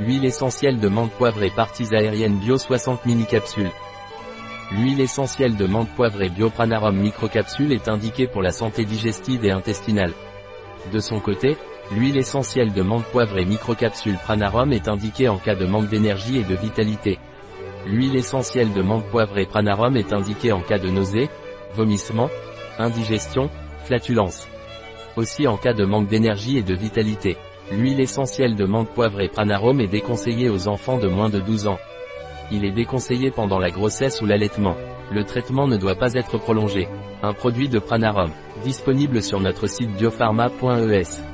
Huile essentielle de menthe poivrée parties aériennes bio 60 mini capsules. L'huile essentielle de menthe poivrée Biopranarum microcapsule est indiquée pour la santé digestive et intestinale. De son côté, l'huile essentielle de menthe poivrée microcapsule Pranarum est indiquée en cas de manque d'énergie et de vitalité. L'huile essentielle de menthe poivrée Pranarum est indiquée en cas de nausée, vomissement, indigestion, flatulence. Aussi en cas de manque d'énergie et de vitalité. L'huile essentielle de menthe poivrée Pranarum est déconseillée aux enfants de moins de 12 ans. Il est déconseillé pendant la grossesse ou l'allaitement. Le traitement ne doit pas être prolongé. Un produit de Pranarum, disponible sur notre site biopharma.es.